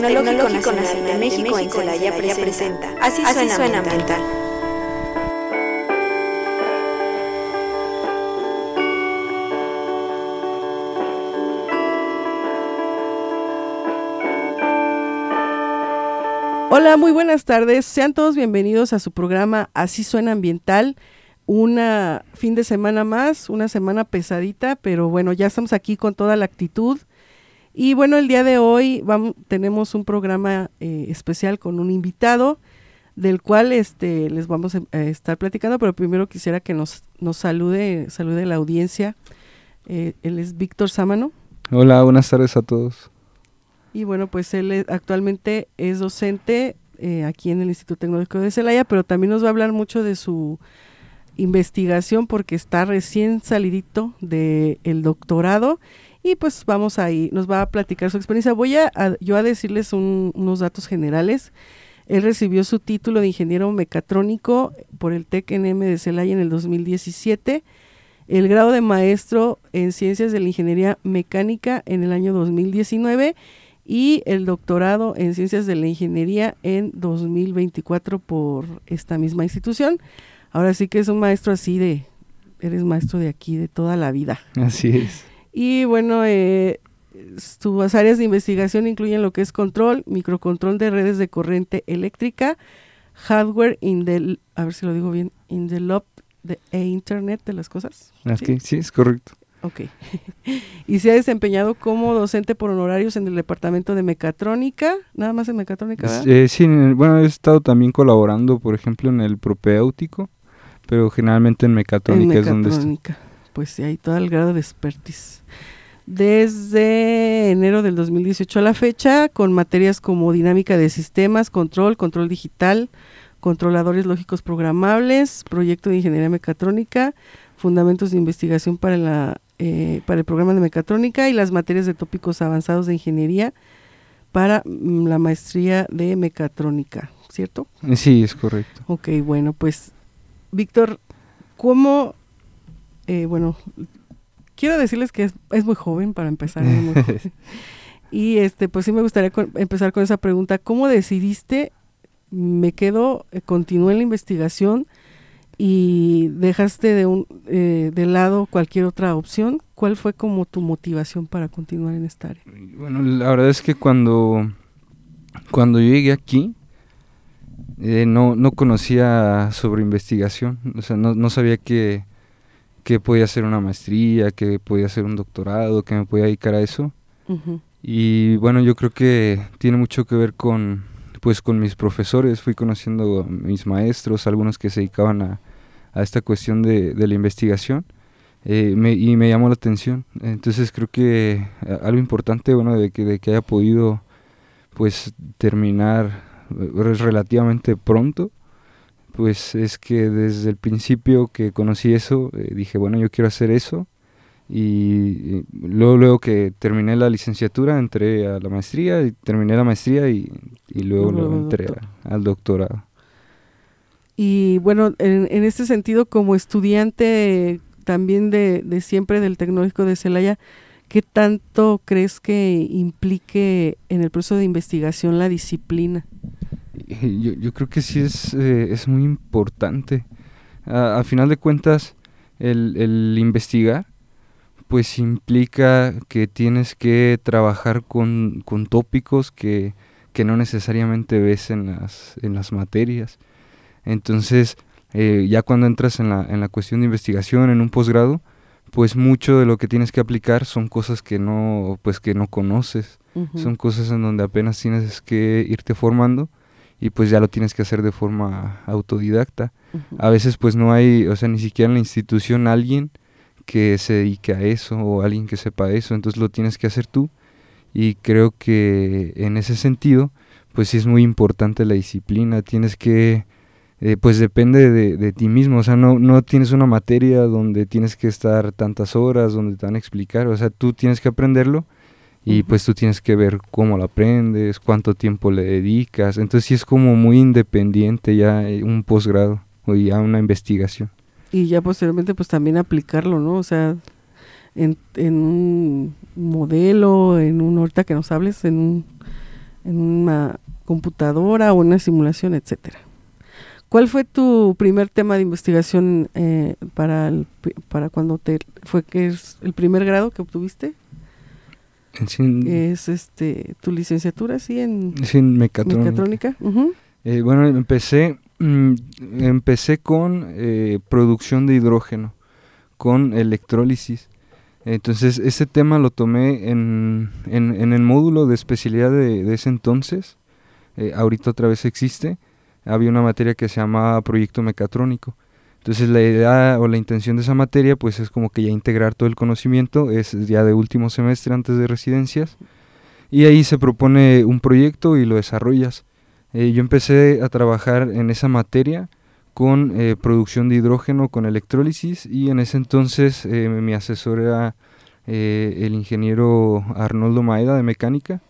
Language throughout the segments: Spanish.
del Tecnológico Nacional de México en Celaya presenta Así suena ambiental. Hola, muy buenas tardes. Sean todos bienvenidos a su programa Así suena ambiental. Una fin de semana más, una semana pesadita, pero bueno, ya estamos aquí con toda la actitud y bueno, el día de hoy vamos, tenemos un programa eh, especial con un invitado del cual este, les vamos a, estar platicando, pero primero quisiera que nos, nos salude, salude la audiencia. Eh, él es Víctor Sámano. Hola, buenas tardes a todos. Y bueno, pues él actualmente es docente eh, aquí en el Instituto Tecnológico de Celaya, pero también nos va a hablar mucho de su investigación porque está recién salidito del el doctorado y pues vamos ahí, nos va a platicar su experiencia. Voy a, yo a decirles unos datos generales. Él recibió su título de ingeniero mecatrónico por el TEC-NM de Celaya en el 2017, el grado de maestro en ciencias de la ingeniería mecánica en el año 2019 y el doctorado en ciencias de la ingeniería en 2024 por esta misma institución. Ahora sí que es un maestro así de, eres maestro de aquí, de toda la vida. Así es. Y bueno, eh, sus áreas de investigación incluyen lo que es control, microcontrol de redes de corriente eléctrica, hardware in the, a ver si lo digo bien, in the loop de e Internet de las cosas. ¿Sí? ¿Sí? es correcto. Ok. y se ha desempeñado como docente por honorarios en el departamento de mecatrónica, nada más en mecatrónica. Eh, sí, bueno, he estado también colaborando, por ejemplo, en el propéutico, pero generalmente en mecatrónica, es donde estoy pues sí, hay todo el grado de expertise. Desde enero del 2018 a la fecha, con materias como dinámica de sistemas, control, control digital, controladores lógicos programables, proyecto de ingeniería mecatrónica, fundamentos de investigación para, la, eh, para el programa de mecatrónica y las materias de tópicos avanzados de ingeniería para mm, la maestría de mecatrónica, ¿cierto? Sí, es correcto. Ok, bueno, pues Víctor, ¿cómo eh, bueno, quiero decirles que es, muy joven para empezar. y este, pues sí me gustaría empezar con esa pregunta. ¿Cómo decidiste? Me quedo, eh, continué en la investigación y dejaste de, un, eh, de lado cualquier otra opción. ¿Cuál fue como tu motivación para continuar en esta área? Bueno, la verdad es que cuando, cuando yo llegué aquí, no, no conocía sobre investigación, o sea, no, no sabía que que podía hacer una maestría, que podía hacer un doctorado, que me podía dedicar a eso. Y bueno, yo creo que tiene mucho que ver con, pues, con mis profesores. Fui conociendo a mis maestros, algunos que se dedicaban a, a esta cuestión de, de la investigación. Eh, y me llamó la atención. Entonces creo que algo importante, bueno, de que, de que haya podido, pues, terminar eh, relativamente pronto, pues es que desde el principio que conocí eso, eh, dije, bueno, yo quiero hacer eso. Y, luego, luego que terminé la licenciatura, entré a la maestría, y terminé la maestría y, luego, entré al doctorado. Y bueno, en, en, este sentido, como estudiante también de, de siempre del Tecnológico de Celaya, ¿qué tanto crees que implique en el proceso de investigación la disciplina? yo, yo creo que sí es, eh, es muy importante. A, final de cuentas, el, el, investigar, pues implica que tienes que trabajar con, con tópicos que, que, no necesariamente ves en las, en las materias. Entonces, eh, ya cuando entras en la, en la cuestión de investigación, en un posgrado, pues mucho de lo que tienes que aplicar son cosas que no, pues que no conoces. Son cosas en donde apenas tienes que irte formando y pues ya lo tienes que hacer de forma autodidacta. A veces pues no hay, o sea, ni siquiera en la institución alguien que se dedique a eso o alguien que sepa eso, entonces lo tienes que hacer tú. Y creo que en ese sentido pues sí es muy importante la disciplina, tienes que, eh, pues depende de, de, ti mismo, o sea, no, no tienes una materia donde tienes que estar tantas horas, donde te van a explicar, o sea, tú tienes que aprenderlo y pues tú tienes que ver cómo lo aprendes, cuánto tiempo le dedicas. Entonces sí es como muy independiente ya eh, un posgrado o ya una investigación. Y ya posteriormente pues también aplicarlo, ¿no? O sea, en, en un modelo, en un, ahorita que nos hables, en, un, en una computadora o una simulación, etcétera. ¿Cuál fue tu primer tema de investigación eh, para, el, para cuando te fue que es el primer grado que obtuviste? Es este tu licenciatura, sí, en, mecatrónica. Eh, bueno, empecé, mm, empecé con eh, producción de hidrógeno, con electrólisis. Entonces, ese tema lo tomé en, en, el módulo de especialidad de, ese entonces. Eh, ahorita otra vez existe. Había una materia que se llamaba proyecto mecatrónico. Entonces la idea o la intención de esa materia pues es como que ya integrar todo el conocimiento, es ya de último semestre antes de residencias y ahí se propone un proyecto y lo desarrollas. Eh, yo empecé a trabajar en esa materia con eh, producción de hidrógeno con electrólisis y en ese entonces eh, mi asesor era el ingeniero Arnoldo Maeda de mecánica.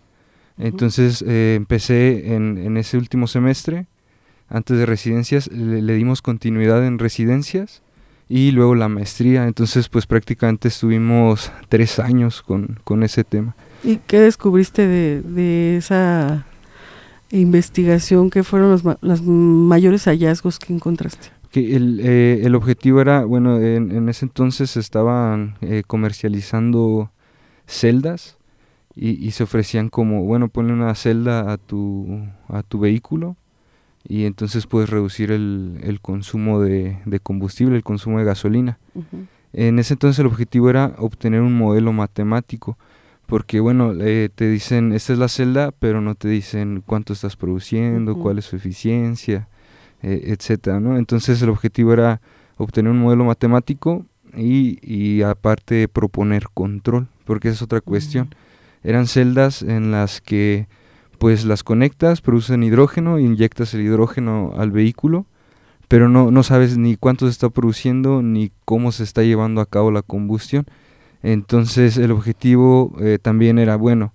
Entonces empecé en, en ese último semestre antes de residencias, le, dimos continuidad en residencias y luego la maestría. Entonces, pues prácticamente estuvimos tres años con, con ese tema. ¿Y qué descubriste de, de esa investigación? ¿Qué fueron los, los mayores hallazgos que encontraste? Que el, eh, el objetivo era, bueno, en, en ese entonces estaban eh, comercializando celdas y, y, se ofrecían como, bueno, ponle una celda a tu, a tu vehículo y entonces puedes reducir el, el consumo de, de, combustible, el consumo de gasolina. En ese entonces el objetivo era obtener un modelo matemático, porque bueno, eh, te dicen, esta es la celda, pero no te dicen cuánto estás produciendo, cuál es su eficiencia, eh, etcétera, ¿no? Entonces el objetivo era obtener un modelo matemático y, y aparte proponer control, porque esa es otra cuestión. Eran celdas en las que pues las conectas, producen hidrógeno, inyectas el hidrógeno al vehículo, pero no, no sabes ni cuánto se está produciendo ni cómo se está llevando a cabo la combustión. Entonces el objetivo eh, también era, bueno,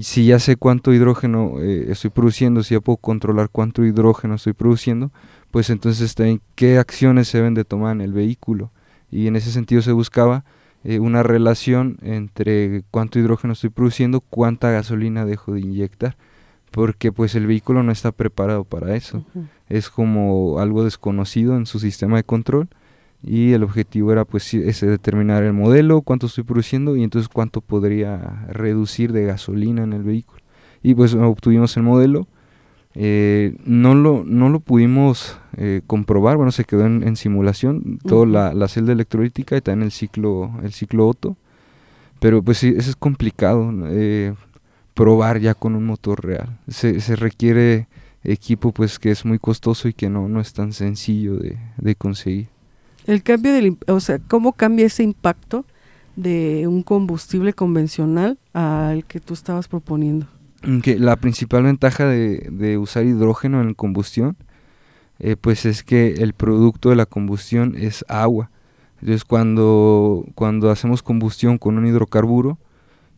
si ya sé cuánto hidrógeno eh, estoy produciendo, si ya puedo controlar cuánto hidrógeno estoy produciendo, pues entonces también qué acciones se deben de tomar en el vehículo. Y en ese sentido se buscaba eh, una relación entre cuánto hidrógeno estoy produciendo, cuánta gasolina dejo de inyectar porque pues el vehículo no está preparado para eso. Es como algo desconocido en su sistema de control y el objetivo era pues ese determinar el modelo, cuánto estoy produciendo y entonces cuánto podría reducir de gasolina en el vehículo. Y pues obtuvimos el modelo. Eh, no, lo, no lo pudimos eh, comprobar, bueno, se quedó en, simulación, toda la, la, celda electrolítica y también el ciclo, el ciclo Otto. Pero pues sí, eso es complicado. Eh, probar ya con un motor real. Se, se requiere equipo pues que es muy costoso y que no, no es tan sencillo de, de conseguir. El cambio del, o sea, ¿cómo cambia ese impacto de un combustible convencional al que tú estabas proponiendo? Que la principal ventaja de, de usar hidrógeno en combustión, eh, pues es que el producto de la combustión es agua. Entonces cuando, cuando hacemos combustión con un hidrocarburo,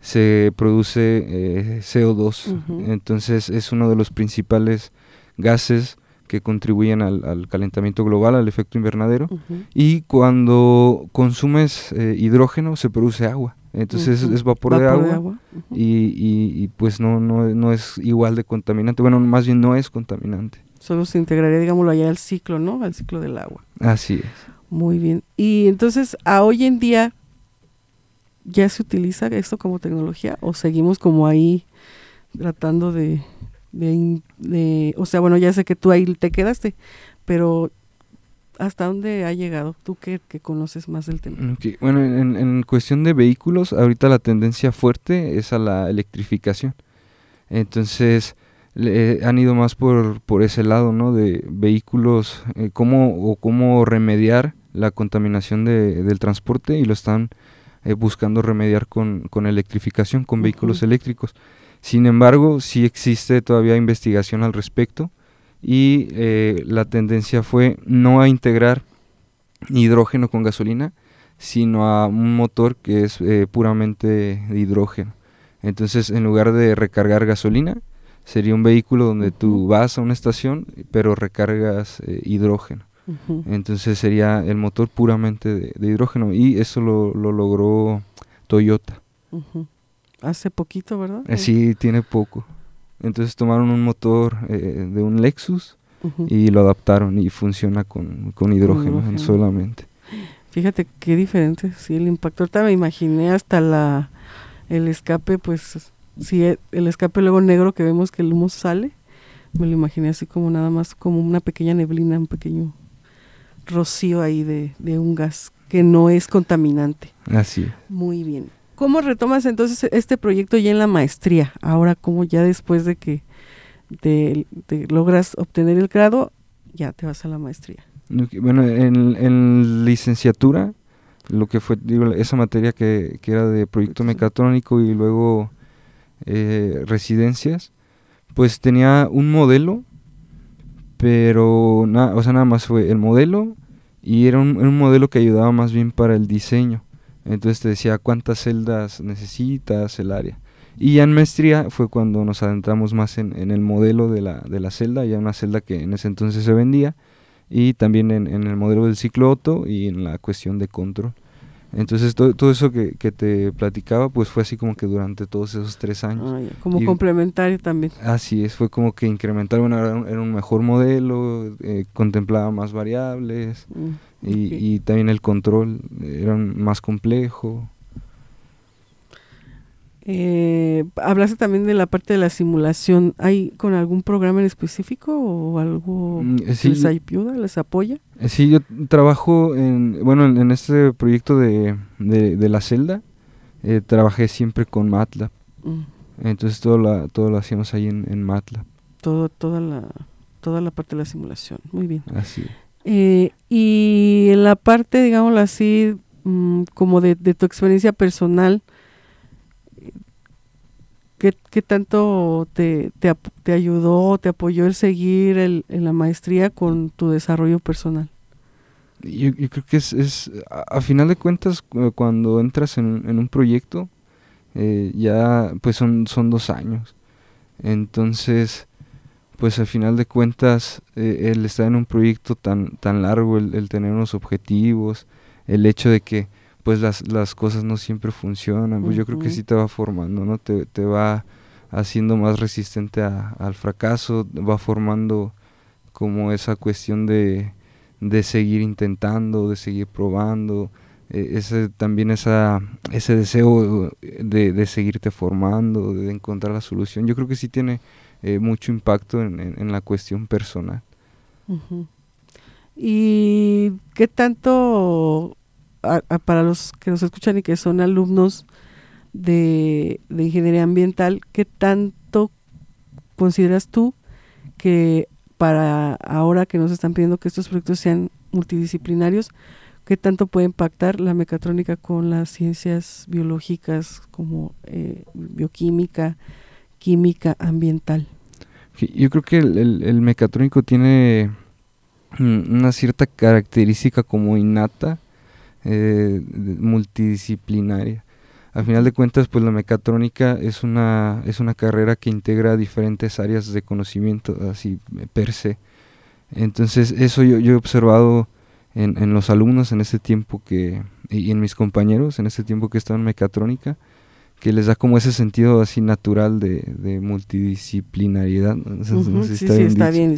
se produce eh, CO2. Entonces es uno de los principales gases que contribuyen al, calentamiento global, al efecto invernadero. Y cuando consumes eh, hidrógeno se produce agua. Entonces es, vapor, de agua, Y, pues no, no, es igual de contaminante. Bueno, más bien no es contaminante. Solo se integraría, digámoslo, allá al ciclo, ¿no? Al ciclo del agua. Así es. Muy bien. Y entonces, a hoy en día, ¿Ya se utiliza esto como tecnología o seguimos como ahí tratando de, de, o sea, bueno, ya sé que tú ahí te quedaste, pero ¿hasta dónde ha llegado? Tú que, conoces más del tema. Bueno, en, en, cuestión de vehículos, ahorita la tendencia fuerte es a la electrificación. Entonces, han ido más por, por ese lado, ¿no? De vehículos, eh, cómo, o cómo remediar la contaminación de, del transporte y lo están eh, buscando remediar con, con, electrificación, con vehículos eléctricos. Sin embargo, sí existe todavía investigación al respecto y eh, la tendencia fue no a integrar hidrógeno con gasolina, sino a un motor que es eh, puramente de hidrógeno. Entonces, en lugar de recargar gasolina, sería un vehículo donde tú vas a una estación, pero recargas hidrógeno. Entonces sería el motor puramente de, hidrógeno y eso lo, logró Toyota. Hace poquito, ¿verdad? Eh, sí, tiene poco. Entonces tomaron un motor eh, de un Lexus y lo adaptaron y funciona con, hidrógeno, solamente. Fíjate qué diferente, sí, el impacto. Ahorita me imaginé hasta la el escape, pues, si e, el escape luego negro que vemos que el humo sale, me lo imaginé así como nada más, como una pequeña neblina, un pequeño rocío ahí de, de un gas que no es contaminante. Así. Muy bien. ¿Cómo retomas entonces este proyecto ya en la maestría? Ahora, como ya después de que te, logras obtener el grado, ya te vas a la maestría. Bueno, en, en licenciatura, lo que fue, digo, esa materia que, que era de proyecto mecatrónico y luego eh, residencias, pues tenía un modelo, pero nada, o sea, nada más fue el modelo y era un, un modelo que ayudaba más bien para el diseño. Entonces te decía cuántas celdas necesitas, el área. Y ya en maestría fue cuando nos adentramos más en, en el modelo de la, de la celda, ya una celda que en ese entonces se vendía, y también en, en el modelo del ciclo Otto y en la cuestión de control. Entonces todo, todo eso que, que, te platicaba pues fue así como que durante todos esos tres años. Ah, como complementario también. Así es, fue como que incrementar, bueno, era un, era un mejor modelo, eh, contemplaba más variables, mm. Y, también el control era más complejo. Eh, hablaste también de la parte de la simulación. ¿Hay con algún programa en específico o algo mm, que les ayuda, les apoya? Eh, sí, yo trabajo en, bueno, en, este proyecto de, de, la celda, eh, trabajé siempre con MATLAB. Mm. Entonces todo, la, todo lo hacíamos ahí en, en MATLAB. Todo, toda, la, toda la parte de la simulación, muy bien. Así eh, y en la parte, digámoslo así, mm, como de, tu experiencia personal, ¿qué, qué tanto te, te, te, ayudó, te apoyó el seguir el, en la maestría con tu desarrollo personal? Yo, yo creo que es, es, a, final de cuentas, cuando entras en, un proyecto, eh, ya pues son, son dos años. Entonces, pues al final de cuentas eh, el estar en un proyecto tan tan largo el, tener unos objetivos el hecho de que pues las, las cosas no siempre funcionan pues yo creo que sí te va formando no te, te va haciendo más resistente al fracaso va formando como esa cuestión de, de seguir intentando de seguir probando eh, ese también esa ese deseo de, de seguirte formando de encontrar la solución. Yo creo que sí tiene eh, mucho impacto en, la cuestión personal. ¿Y qué tanto, para los que nos escuchan y que son alumnos de, ingeniería ambiental, qué tanto consideras tú que para ahora que nos están pidiendo que estos proyectos sean multidisciplinarios, qué tanto puede impactar la mecatrónica con las ciencias biológicas como eh, bioquímica, química ambiental? Yo creo que el, mecatrónico tiene una cierta característica como innata, eh, multidisciplinaria. Al final de cuentas, pues la mecatrónica es una, es una carrera que integra diferentes áreas de conocimiento, así per se. Entonces, eso yo, yo he observado en, en, los alumnos en este tiempo que, y en mis compañeros en este tiempo que estado en mecatrónica, que les da como ese sentido así natural de, multidisciplinariedad. sí, está, bien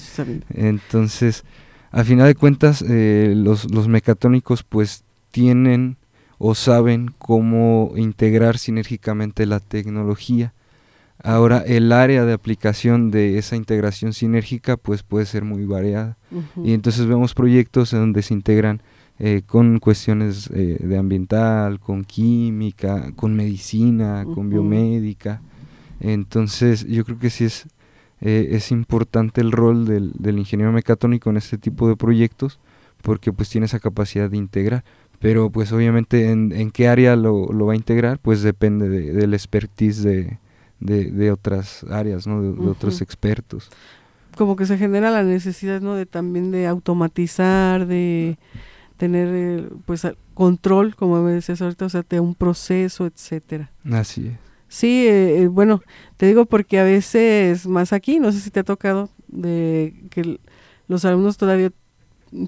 Entonces, al final de cuentas, eh, los, los mecatrónicos pues tienen o saben cómo integrar sinérgicamente la tecnología. Ahora, el área de aplicación de esa integración sinérgica pues puede ser muy variada. Y entonces vemos proyectos en donde se integran eh, con cuestiones eh, de ambiental, con química, con medicina, con biomédica. Entonces yo creo que sí es, eh, es importante el rol del, del, ingeniero mecatrónico en este tipo de proyectos porque pues tiene esa capacidad de integrar. Pero pues obviamente en, en qué área lo, lo, va a integrar pues depende de, del expertise de, de, de, otras áreas, ¿no? de, otros expertos como que se genera la necesidad no de también de automatizar de tener eh, pues control, como me decías ahorita, o sea, de un proceso, etcétera. Así es. Sí, eh, eh, bueno, te digo porque a veces más aquí, no sé si te ha tocado de que los alumnos todavía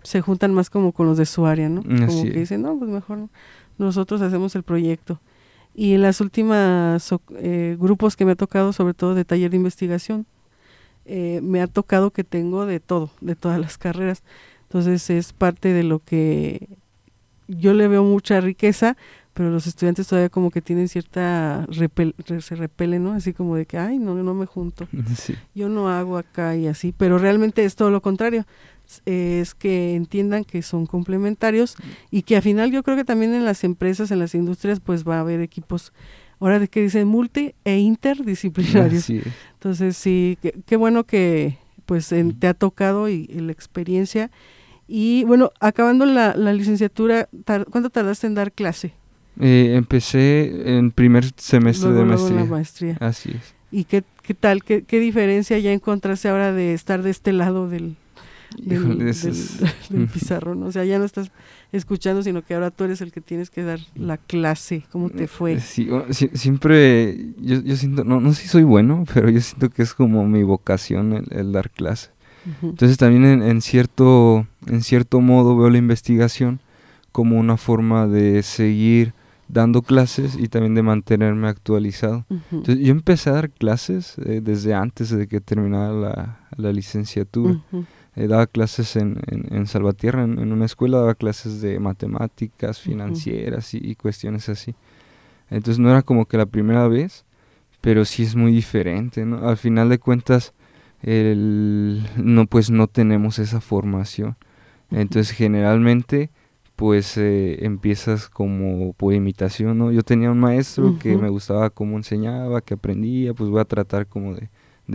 se juntan más como con los de su área, ¿no? Como que dicen, no, pues mejor nosotros hacemos el proyecto. Y en las últimas eh, grupos que me ha tocado, sobre todo de taller de investigación, eh, me ha tocado que tengo de todo, de todas las carreras. Entonces es parte de lo que yo le veo mucha riqueza, pero los estudiantes todavía como que tienen cierta se repelen, ¿no? Así como de que, ay, no, no me junto. Yo no hago acá y así, pero realmente es todo lo contrario. Es que entiendan que son complementarios y que al final yo creo que también en las empresas, en las industrias, pues va a haber equipos, ahora de que dicen multi e interdisciplinarios. Entonces sí, qué bueno que pues te ha tocado y la experiencia y bueno, acabando la, la licenciatura, ¿cuánto tardaste en dar clase? Eh, empecé en primer semestre de maestría. maestría. Así es. ¿Y qué, qué tal? ¿Qué, ¿Qué, diferencia ya encontraste ahora de estar de este lado del, del, pizarrón? O sea, ya no estás escuchando, sino que ahora tú eres el que tienes que dar la clase. ¿Cómo te fue? Eh, sí, siempre, yo, yo siento, no, no sé si soy bueno, pero yo siento que es como mi vocación el dar clase. Entonces también en, cierto, en cierto modo veo la investigación como una forma de seguir dando clases y también de mantenerme actualizado. Entonces yo empecé a dar clases eh, desde antes de que terminara la, licenciatura. Eh, daba clases en, en, Salvatierra, en, una escuela, daba clases de matemáticas, financieras y, y, cuestiones así. Entonces no era como que la primera vez, pero sí es muy diferente, ¿no? Al final de cuentas, el, no pues no tenemos esa formación. Entonces generalmente pues eh, empiezas como por imitación, ¿no? Yo tenía un maestro que me gustaba cómo enseñaba, que aprendía, pues voy a tratar como de,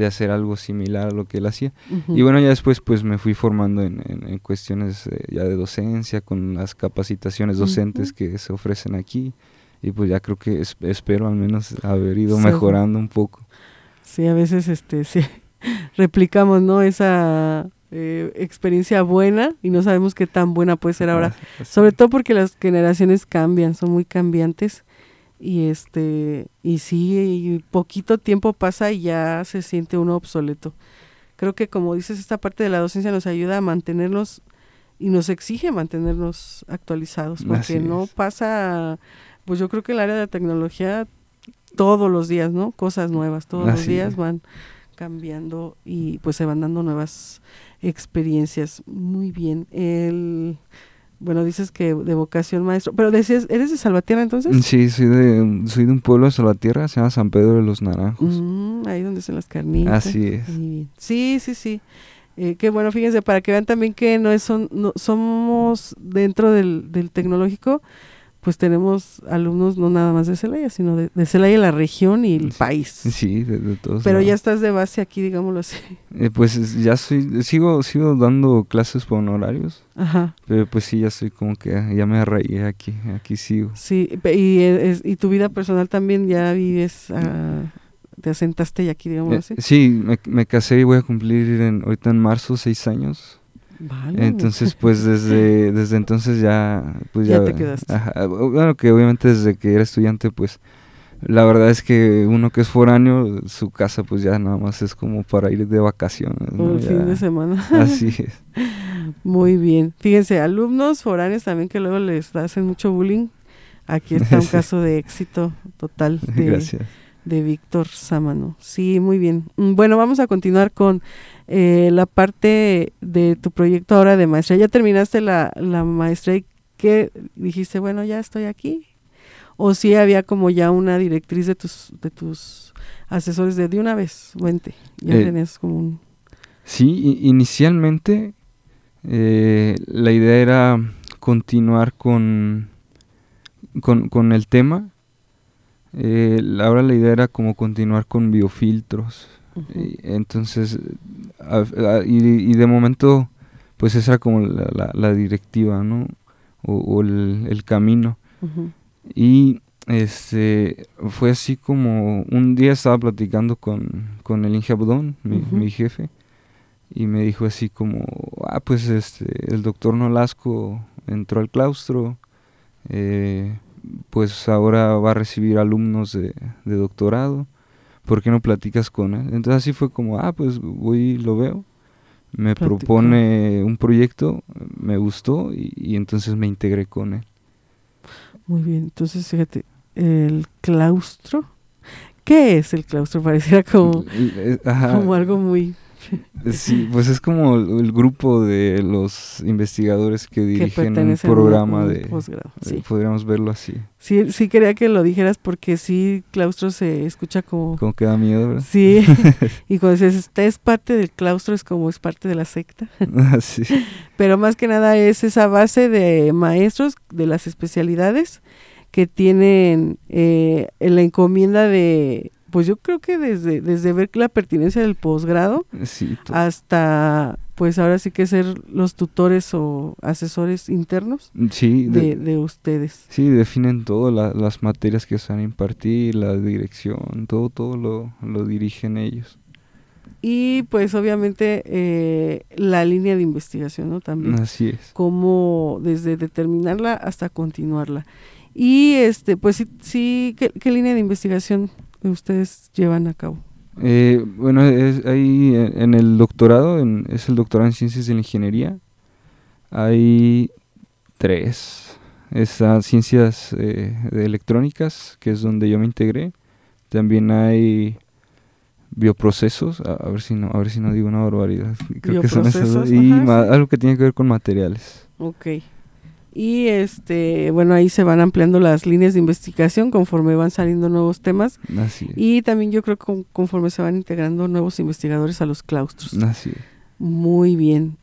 hacer algo similar a lo que él hacía. Y bueno, ya después pues me fui formando en, en, cuestiones eh, ya de docencia, con las capacitaciones docentes que se ofrecen aquí. Y pues ya creo que espero al menos haber ido mejorando un poco. Sí, a veces este, sí, replicamos, ¿no? Esa eh, experiencia buena y no sabemos qué tan buena puede ser ahora. Sobre todo porque las generaciones cambian, son muy cambiantes y este y sí, poquito tiempo pasa y ya se siente uno obsoleto. Creo que como dices, esta parte de la docencia nos ayuda a mantenernos y nos exige mantenernos actualizados, porque no pasa, pues yo creo que el área de la tecnología todos los días, ¿no? Cosas nuevas, todos los días van cambiando y pues se van dando nuevas experiencias. Muy bien. El, bueno, dices que de vocación maestro, pero decías, ¿eres de Salvatierra entonces? Sí, soy de, soy de un pueblo de Salvatierra, se llama San Pedro de los Naranjos. Mm, ahí donde se las carnitas. Así es. Sí, sí, sí. Eh, qué bueno, fíjense, para que vean también que no, es, son, no somos dentro del, del tecnológico, pues tenemos alumnos no nada más de Celaya, sino de, de Celaya, la región y el país. Sí, de, todos. Pero ya estás de base aquí, digámoslo así. Eh, pues ya soy, sigo, sigo dando clases por honorarios. Ajá. Pero pues sí, ya soy como que ya me arraigué aquí, aquí sigo. Sí, y, es, y tu vida personal también ya vives, ah, te asentaste aquí, digámoslo eh, así. Sí, me, me, casé y voy a cumplir en, ahorita en marzo seis años. Entonces, pues desde, desde entonces ya... Pues ya, te quedaste. bueno, que obviamente desde que era estudiante, pues la verdad es que uno que es foráneo, su casa pues ya nada más es como para ir de vacaciones. Un fin de semana. Así es. Muy bien. Fíjense, alumnos foráneos también que luego les hacen mucho bullying. Aquí está un caso de éxito total de, de Víctor Sámano. Sí, muy bien. Mm, bueno, vamos a continuar con eh, la parte de tu proyecto ahora de maestría. ¿Ya terminaste la, la maestría y qué dijiste, bueno, ya estoy aquí? ¿O si había como ya una directriz de tus, de tus asesores de de una vez, vente? Ya eh, tenías como un... Sí, inicialmente eh, la idea era continuar con, con, con el tema. Ahora la idea era como continuar con biofiltros entonces, y, de momento, pues esa era como la, directiva, ¿no? O, el, camino. Y este fue así como un día estaba platicando con, con el Inge Abdón, mi, jefe, y me dijo así como, ah, pues este, el doctor Nolasco entró al claustro, eh, pues ahora va a recibir alumnos de, de doctorado ¿por qué no platicas con él? Entonces así fue como, ah, pues voy y lo veo. Me propone un proyecto, me gustó y, entonces me integré con él. Muy bien, entonces fíjate, el claustro. ¿Qué es el claustro? Pareciera como, Eh, ajá. como algo muy Sí, pues es como el, grupo de los investigadores que que dirigen un- programa un de... posgrado. Sí. Podríamos verlo así. sí, sí quería que lo dijeras porque sí, claustro se escucha como... Como que da miedo, ¿verdad? Sí, y cuando dices, esta es parte del claustro, es como es parte de la secta. sí. Pero más que nada es esa base de maestros de las especialidades que tienen eh, en la encomienda de, pues yo creo que desde, desde ver la pertinencia del posgrado Sí, hasta, pues ahora sí que ser los tutores o asesores internos sí, de- de, de ustedes. sí, definen todo, la- las materias que se van a impartir, la dirección, todo, todo lo, lo dirigen ellos. Y pues obviamente eh, la línea de investigación, ¿no? También. Así es. como desde determinarla hasta continuarla. Y este, pues sí, sí ¿qué, qué línea de investigación ustedes llevan a cabo? Eh, bueno, es, ahí en el doctorado, en- es el doctorado en Ciencias de la Ingeniería, hay tres. Está Ciencias eh, de Electrónicas, que es donde yo me integré. También hay bioprocesos, a, a ver si no, a ver si no digo una barbaridad. Creo que son esas dos. Bioprocesos, Y ma- algo que tiene que ver con materiales. Ok. Y este, bueno, ahí se van ampliando las líneas de investigación conforme van saliendo nuevos temas. Así es. Y también yo creo que con- conforme se van integrando nuevos investigadores a los claustros. Así es. Muy bien.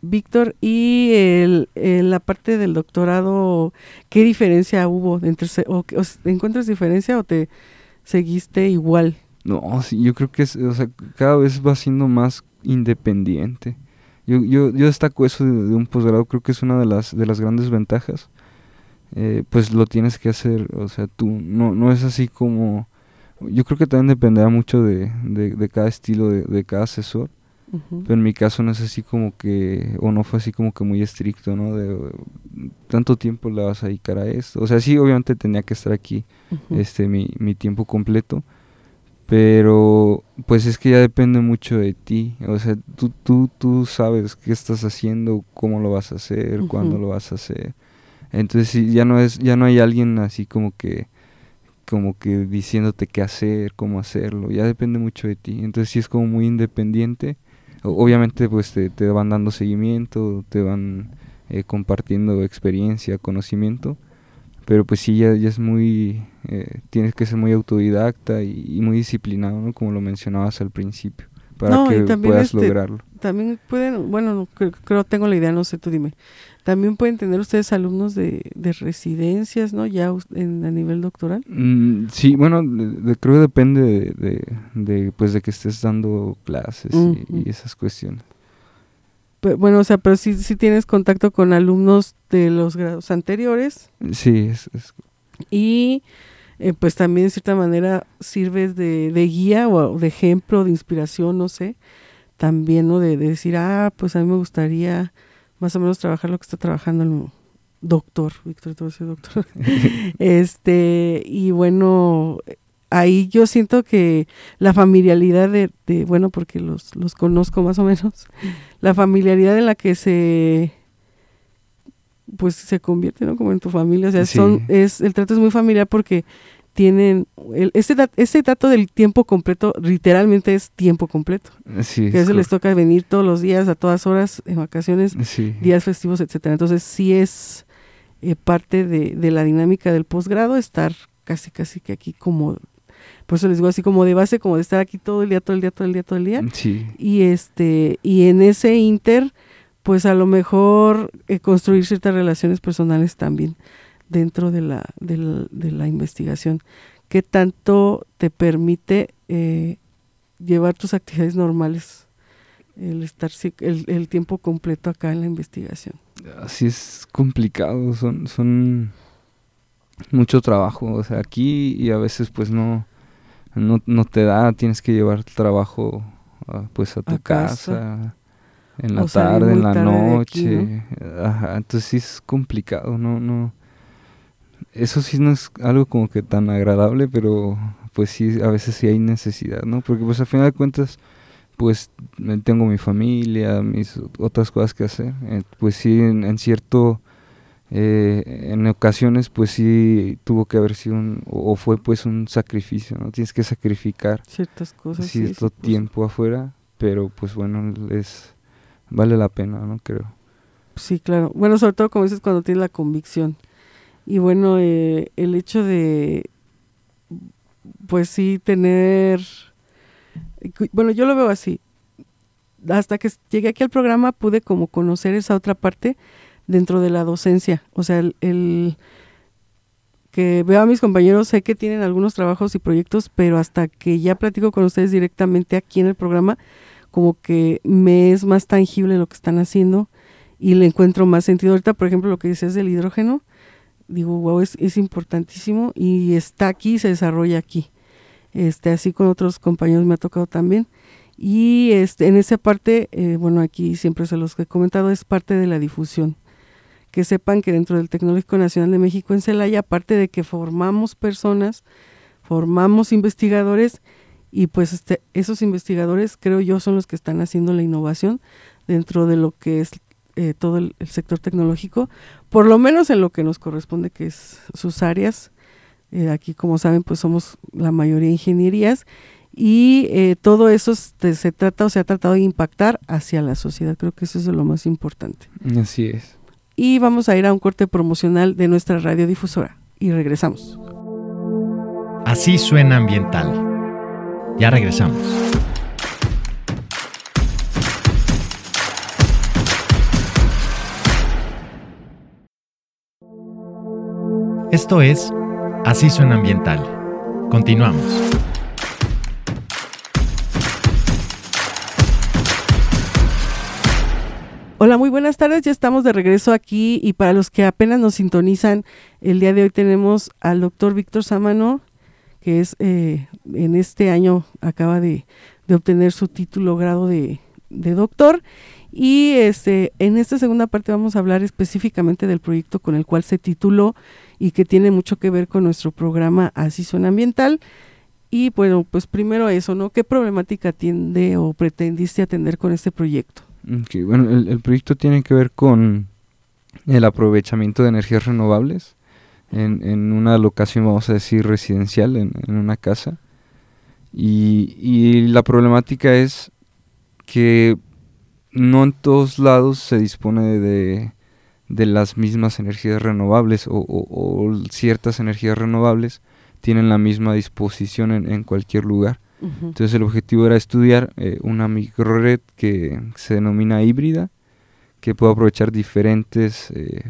Víctor, y el, el- la parte del doctorado, ¿qué diferencia hubo? Entre, o, o ¿Encuentras diferencia o te seguiste igual? No, sí, yo creo que es, o sea, cada vez va siendo más independiente. Yo, yo, yo destaco eso de, de un posgrado, creo que es una de las, de las grandes ventajas. Eh, pues lo tienes que hacer, o sea, tú, no, no es así como... Yo creo que también dependerá mucho de, de, de cada estilo, de, de cada asesor. Pero en mi caso no es así como que, o no fue así como que muy estricto, ¿no? De tanto tiempo le vas a dedicar a esto. O sea, sí, obviamente tenía que estar aquí este mi, mi tiempo completo pero pues es que ya depende mucho de ti. O sea tú tú tú sabes qué estás haciendo cómo lo vas a hacer cuándo lo vas a hacer. Entonces ya no es ya no hay alguien así como que como que diciéndote qué hacer cómo hacerlo. Ya depende mucho de ti. Entonces sí es como muy independiente. Obviamente pues te, te van dando seguimiento te van eh, compartiendo experiencia conocimiento pero pues sí ya, ya es muy eh, tienes que ser muy autodidacta y, y muy disciplinado ¿no? como lo mencionabas al principio para No, que puedas este, lograrlo También pueden, bueno, no, creo, creo tengo la idea, no sé, tú dime. También pueden tener ustedes alumnos de, de residencias, ¿no? Ya en, a nivel doctoral. Mm, sí bueno de- de- creo que depende de, de, pues de que estés dando clases y- y, esas cuestiones Bueno, o sea, pero sí, sí tienes contacto con alumnos de los grados anteriores sí es, es- y eh, pues también de cierta manera sirves de, de guía o de ejemplo, de inspiración, no sé, también, ¿no? De, de decir, ah, pues a mí me gustaría más o menos trabajar lo que está trabajando el doctor, Víctor, a decir doctor. este, y bueno, ahí yo siento que la familiaridad de, de bueno, porque los, los conozco más o menos, la familiaridad en la que se pues se convierte ¿no? como en tu familia o sea Sí. son es el trato es muy familiar porque tienen el, ese dat- ese dato del tiempo completo literalmente es tiempo completo sí que a es veces les toca venir todos los días a todas horas en vacaciones sí días festivos etcétera entonces sí es eh, parte de, de la dinámica del posgrado estar casi casi que aquí como por eso les digo así como de base como de estar aquí todo el día todo el día todo el día todo el día. Sí. Y este y en ese inter pues a lo mejor eh, construir ciertas relaciones personales también dentro de la de la, de la investigación. Que tanto te permite eh, llevar tus actividades normales el estar el, el tiempo completo acá en la investigación así es complicado, son, son mucho trabajo, o sea, aquí y a veces pues no, no, no te da, tienes que llevar trabajo ah, pues a tu A casa, casa. en la O tarde, en la tarde de aquí, noche, ajá, entonces sí es complicado, no, no, eso sí no es algo como que tan agradable, pero pues sí, a veces sí hay necesidad, ¿no? Porque pues al final de cuentas pues me- tengo mi familia, mis otras cosas que hacer. eh, pues sí, en, en cierto eh, en ocasiones pues sí tuvo que haber sido un, o fue pues un sacrificio, ¿no? Tienes que sacrificar ciertas cosas. Cierto tiempo afuera, pero pues bueno, es, vale la pena, ¿no? Creo. Sí, claro. Bueno, sobre todo como dices, cuando tienes la convicción. Y bueno, eh, el hecho de, pues sí, tener, bueno, yo lo veo así. Hasta que llegué aquí al programa pude como conocer esa otra parte dentro de la docencia. O sea, el, que veo a mis compañeros, sé que tienen algunos trabajos y proyectos, pero hasta que ya platico con ustedes directamente aquí en el programa, como que me es más tangible lo que están haciendo y le encuentro más sentido. Ahorita, por ejemplo, lo que dices del hidrógeno, digo, wow, es, importantísimo y está aquí, se desarrolla aquí. Este, así con otros compañeros me ha tocado también. Y este, en esa parte, eh, bueno, aquí siempre se los he comentado, es parte de la difusión. Que sepan que dentro del Tecnológico Nacional de México en Celaya, aparte de que formamos personas, formamos investigadores, y pues este, esos investigadores creo yo son los que están haciendo la innovación dentro de lo que es eh, todo el, sector tecnológico, por lo menos en lo que nos corresponde, que es sus áreas. Eh, aquí, como saben, pues somos la mayoría ingenierías y eh, todo eso se, trata o se ha tratado de impactar hacia la sociedad. Creo que eso es lo más importante. Así es. Y vamos a ir a un corte promocional de nuestra radiodifusora y regresamos. Así suena ambiental. Ya regresamos. Esto es Así suena ambiental. Continuamos. Hola, muy buenas tardes. Ya estamos de regreso aquí y para los que apenas nos sintonizan, el día de hoy tenemos al doctor Víctor Samano, que es eh, en este año acaba de, obtener su título grado de, doctor y este, en esta segunda parte vamos a hablar específicamente del proyecto con el cual se tituló y que tiene mucho que ver con nuestro programa Así Suena Ambiental. Y bueno, pues primero eso, ¿no? ¿Qué problemática atiende o pretendiste atender con este proyecto? Bueno, el, proyecto tiene que ver con el aprovechamiento de energías renovables en, una locación, vamos a decir, residencial, en, una casa. Y la problemática es que no en todos lados se dispone de, las mismas energías renovables o, ciertas energías renovables tienen la misma disposición en, cualquier lugar. Entonces el objetivo era estudiar eh, una microred que se denomina híbrida, que puede aprovechar diferentes eh,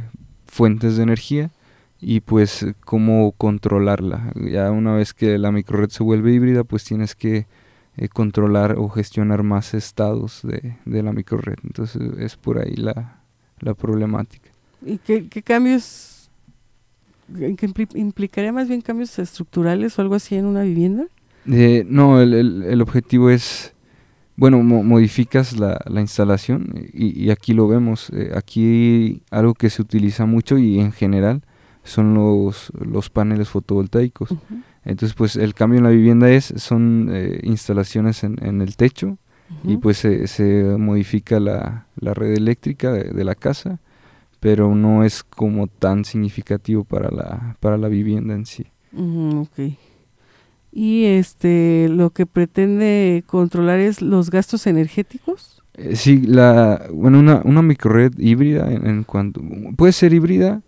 fuentes de energía y pues cómo controlarla. Ya una vez que la microred se vuelve híbrida, pues tienes que eh, controlar o gestionar más estados de, de, la microred. Entonces es por ahí la, la problemática. ¿Y qué, qué cambios, implicaría más bien cambios estructurales o algo así en una vivienda? Eh, no, el, el, el, objetivo es, bueno, modificas la, la instalación y, y, aquí lo vemos. Eh, aquí algo que se utiliza mucho y en general son los, los paneles fotovoltaicos. Entonces, pues el cambio en la vivienda es, son eh, instalaciones en, en, el techo y pues se, se modifica la, la, red eléctrica de, la casa, pero no es como tan significativo para la, para la vivienda en sí. ok. Y este, lo que pretende controlar es los gastos energéticos. Eh, sí, la, bueno, una, una microred híbrida en, en cuanto, puede ser híbrida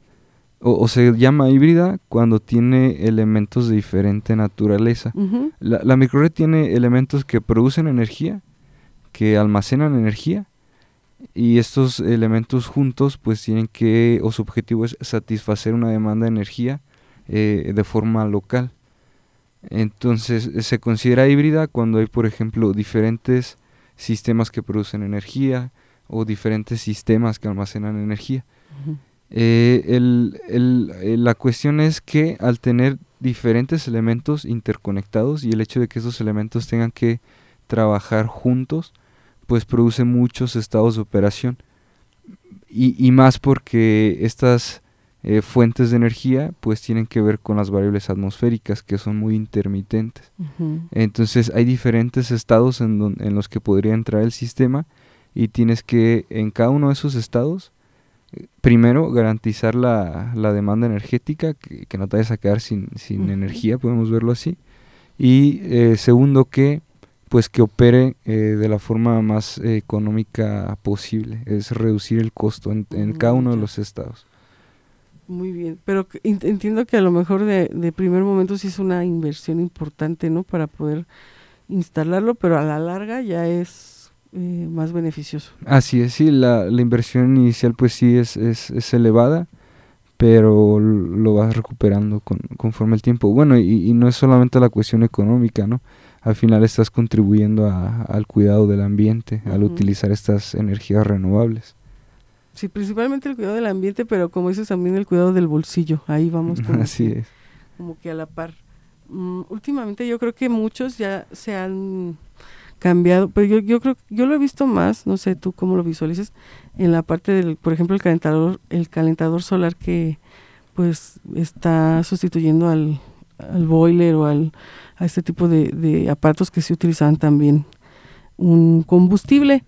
o, se llama híbrida cuando tiene elementos de diferente naturaleza. la, la, microred tiene elementos que producen energía, que almacenan energía, y estos elementos juntos pues tienen que, o su objetivo es satisfacer una demanda de energía eh, de forma local. Entonces se considera híbrida cuando hay, por ejemplo, diferentes sistemas que producen energía o diferentes sistemas que almacenan energía. Eh, el, el, eh, la cuestión es que al tener diferentes elementos interconectados y el hecho de que esos elementos tengan que trabajar juntos, pues produce muchos estados de operación. Y, y más porque estas eh, fuentes de energía pues tienen que ver con las variables atmosféricas que son muy intermitentes. Entonces hay diferentes estados en, en los que podría entrar el sistema y tienes que en cada uno de esos estados primero, garantizar la, la demanda energética, que, que no te vayas a quedar sin, sin energía, podemos verlo así. Y eh, segundo, que pues que opere eh, de la forma más económica posible, es reducir el costo en, en cada uno de los estados. Muy bien, pero entiendo que a lo mejor de, de, primer momento sí es una inversión importante, ¿no? Para poder instalarlo, pero a la larga ya es eh, más beneficioso. Así es, sí, la, la inversión inicial pues sí es, es, es, elevada, pero lo vas recuperando con, conforme el tiempo. Bueno, y, y, no es solamente la cuestión económica, ¿no? Al final estás contribuyendo a, al cuidado del ambiente al uh -huh. utilizar estas energías renovables. Sí, principalmente el cuidado del ambiente, pero como dices también el cuidado del bolsillo. Ahí vamos como Así que, es. Como que a la par. Mm, últimamente yo creo que muchos ya se han cambiado, pero yo, yo creo yo lo he visto más, no sé tú cómo lo visualices, en la parte del, por ejemplo, el calentador, el calentador solar que pues está sustituyendo al, al boiler o al, a este tipo de, de aparatos que se utilizaban también un combustible.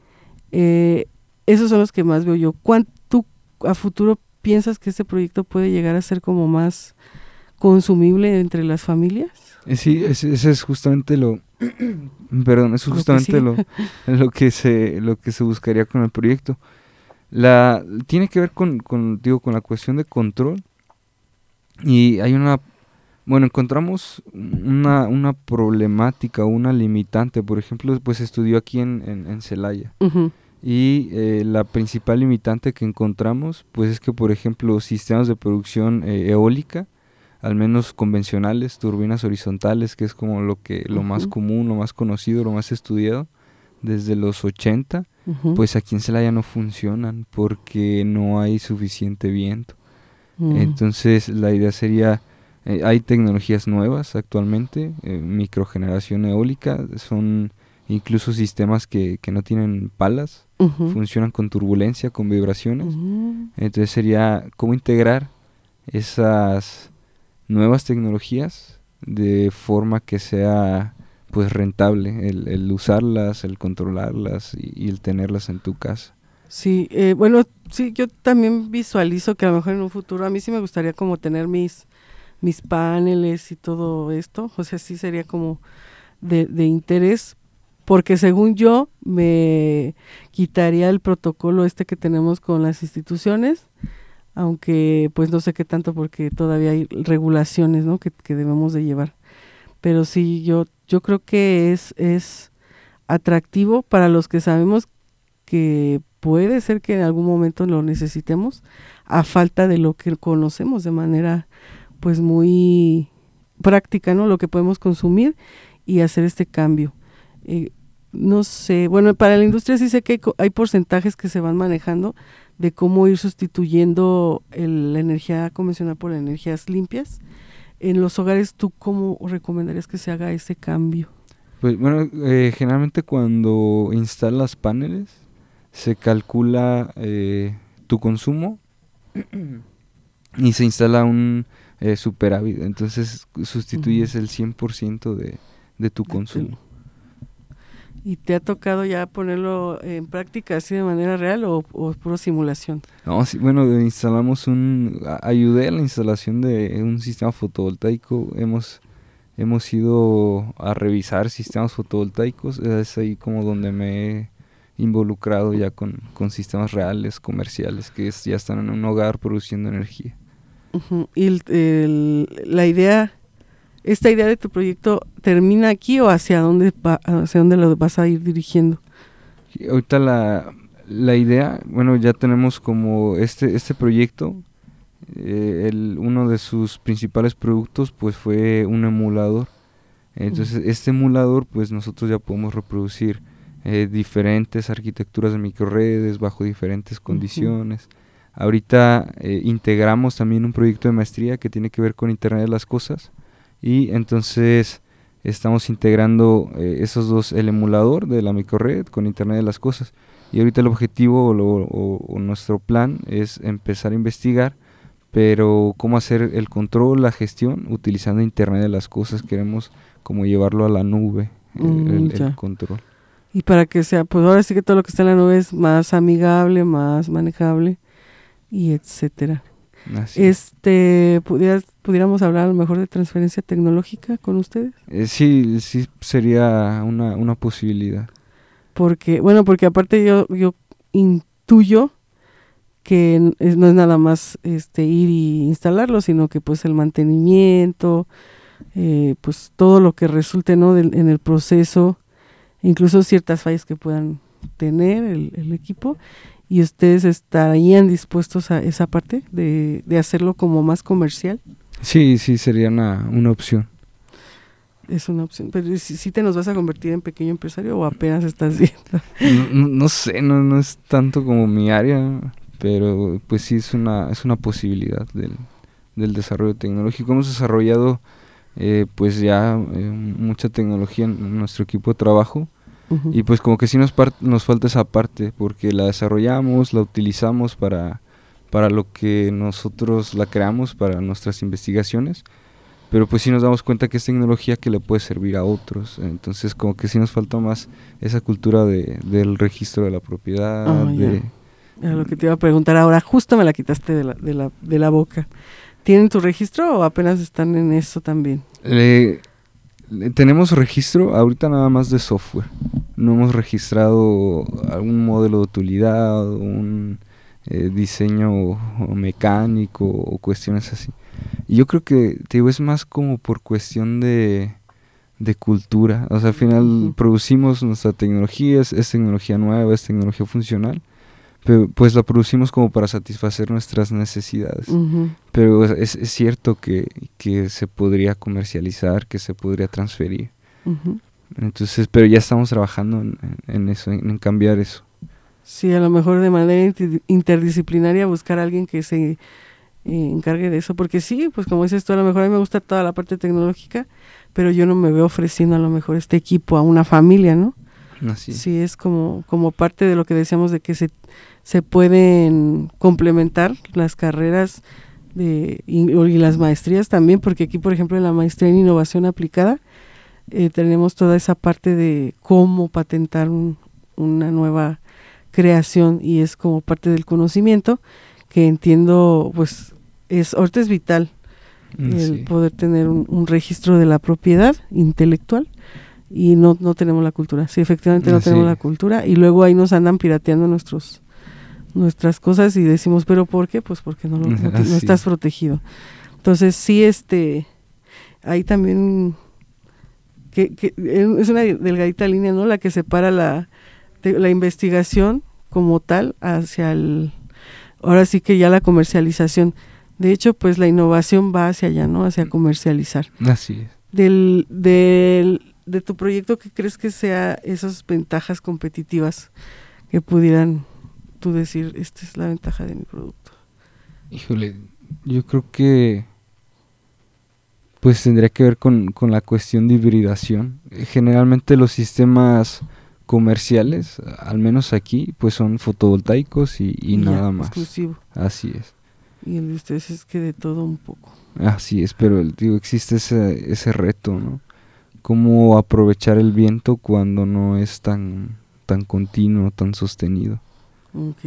Eh, esos son los que más veo yo. ¿Cuánto a futuro piensas que este proyecto puede llegar a ser como más consumible entre las familias? Sí, ese, ese es justamente lo, perdón, eso es justamente lo, lo, que se, lo que se buscaría con el proyecto. La, tiene que ver con, con, digo, con la cuestión de control y hay una, bueno, encontramos una, una problemática, una limitante, por ejemplo, pues estudió aquí en, en, en Celaya. Uh -huh. Y eh, la principal limitante que encontramos, pues es que, por ejemplo, sistemas de producción eh, eólica, al menos convencionales, turbinas horizontales, que es como lo que lo uh -huh. más común, lo más conocido, lo más estudiado desde los 80, uh -huh. pues aquí en Celaya no funcionan porque no hay suficiente viento. Uh -huh. Entonces, la idea sería eh, hay tecnologías nuevas actualmente, eh, microgeneración eólica, son incluso sistemas que, que no tienen palas, uh -huh. funcionan con turbulencia, con vibraciones. Uh -huh. Entonces sería cómo integrar esas nuevas tecnologías de forma que sea pues rentable el, el usarlas, el controlarlas y, y, el tenerlas en tu casa. Sí, eh, bueno, sí, yo también visualizo que a lo mejor en un futuro a mí sí me gustaría como tener mis mis paneles y todo esto, o sea, sí sería como de, de interés, porque según yo me quitaría el protocolo este que tenemos con las instituciones, aunque pues no sé qué tanto porque todavía hay regulaciones ¿no? que, que debemos de llevar. Pero sí, yo, yo creo que es, es atractivo para los que sabemos que puede ser que en algún momento lo necesitemos a falta de lo que conocemos de manera pues muy práctica, ¿no? Lo que podemos consumir y hacer este cambio. Eh, no sé, bueno, para la industria sí sé que hay, hay, porcentajes que se van manejando de cómo ir sustituyendo el, la energía convencional por energías limpias. En los hogares, ¿tú cómo recomendarías que se haga ese cambio? Pues bueno, eh, generalmente cuando instalas paneles, se calcula eh, tu consumo y se instala un eh, superávit. Entonces sustituyes uh -huh. el 100% de, de tu consumo. ¿Y te ha tocado ya ponerlo en práctica así de manera real o, o puro simulación? No, sí, bueno, instalamos un... Ayudé a la instalación de un sistema fotovoltaico. Hemos, hemos ido a revisar sistemas fotovoltaicos. Es ahí como donde me he involucrado ya con, con sistemas reales, comerciales, que es, ya están en un hogar produciendo energía. Uh -huh. ¿Y el, el, la idea esta idea de tu proyecto termina aquí o hacia dónde va, hacia dónde lo vas a ir dirigiendo? Ahorita la, la idea, bueno, ya tenemos como este este proyecto, eh, el, uno de sus principales productos pues fue un emulador. Entonces, uh -huh. este emulador pues nosotros ya podemos reproducir eh, diferentes arquitecturas de microredes bajo diferentes condiciones. Uh -huh. Ahorita eh, integramos también un proyecto de maestría que tiene que ver con Internet de las Cosas y entonces estamos integrando eh, esos dos, el emulador de la microred con Internet de las Cosas. Y ahorita el objetivo o, lo, o, o, nuestro plan es empezar a investigar, pero cómo hacer el control, la gestión utilizando Internet de las Cosas. Queremos como llevarlo a la nube, mm, el, el, control. Y para que sea, pues ahora sí que todo lo que está en la nube es más amigable, más manejable y etcétera. Este, pudiéramos hablar a lo mejor de transferencia tecnológica con ustedes. Eh, sí, sí sería una, una posibilidad. Porque, bueno, porque aparte yo, yo intuyo que no es nada más este ir y instalarlo, sino que pues el mantenimiento, eh, pues todo lo que resulte ¿no? en el proceso, incluso ciertas fallas que puedan tener el, el equipo y ustedes estarían dispuestos a esa parte de, de hacerlo como más comercial. Sí, sí, sería una, una opción. Es una opción. Pero si, te nos vas a convertir en pequeño empresario o apenas estás viendo. No, no, sé, no, no es tanto como mi área, pero pues sí es una, es una posibilidad del, del desarrollo tecnológico. Hemos desarrollado eh, pues ya eh, mucha tecnología en nuestro equipo de trabajo y pues como que sí nos, nos falta esa parte, porque la desarrollamos, la utilizamos para, para lo que nosotros la creamos, para nuestras investigaciones, pero pues sí nos damos cuenta que es tecnología que le puede servir a otros, entonces como que sí nos falta más esa cultura de, del registro de la propiedad. Ah, de, lo que te iba a preguntar ahora, justo me la quitaste de la, de la, de la boca. ¿Tienen tu registro o apenas están en eso también? Tenemos registro ahorita nada más de software. No hemos registrado algún modelo de utilidad, un eh, diseño mecánico o cuestiones así. Y yo creo que, te digo, es más como por cuestión de, de cultura. O sea, al final producimos nuestra tecnología, es, tecnología nueva, es tecnología funcional pues la producimos como para satisfacer nuestras necesidades. Pero es, cierto que, se podría comercializar, que se podría transferir. Entonces, pero ya estamos trabajando en, eso, en, cambiar eso. Sí, a lo mejor de manera interdisciplinaria buscar a alguien que se eh, encargue de eso, porque sí, pues como dices tú, a lo mejor a mí me gusta toda la parte tecnológica, pero yo no me veo ofreciendo a lo mejor este equipo a una familia, ¿no? Así. Sí, es como, como parte de lo que decíamos de que se se pueden complementar las carreras de, y, las maestrías también, porque aquí, por ejemplo, en la maestría en innovación aplicada, eh, tenemos toda esa parte de cómo patentar una nueva creación y es como parte del conocimiento que entiendo, pues, es ahorita es vital mm, el poder tener un, registro de la propiedad intelectual y no, no tenemos la cultura. Sí, efectivamente no tenemos la cultura y luego ahí nos andan pirateando nuestros nuestras cosas y decimos, pero ¿por qué? Pues porque no, no, estás protegido. Entonces sí, este, hay también, que, es una delgadita línea, ¿no? La que separa la, la investigación como tal hacia el, ahora sí que ya la comercialización. De hecho, pues la innovación va hacia allá, ¿no? Hacia comercializar. Así es. Del, del, de tu proyecto, ¿qué crees que sea esas ventajas competitivas que pudieran decir, esta es la ventaja de mi producto? Híjole, yo creo que pues tendría que ver con, la cuestión de hibridación. Generalmente los sistemas comerciales, al menos aquí, pues son fotovoltaicos y, nada más. Exclusivo. Así es. Y el de ustedes es que de todo un poco. Así es, pero digo, existe ese, ese reto, ¿no? Cómo aprovechar el viento cuando no es tan, tan continuo, tan sostenido. Ok.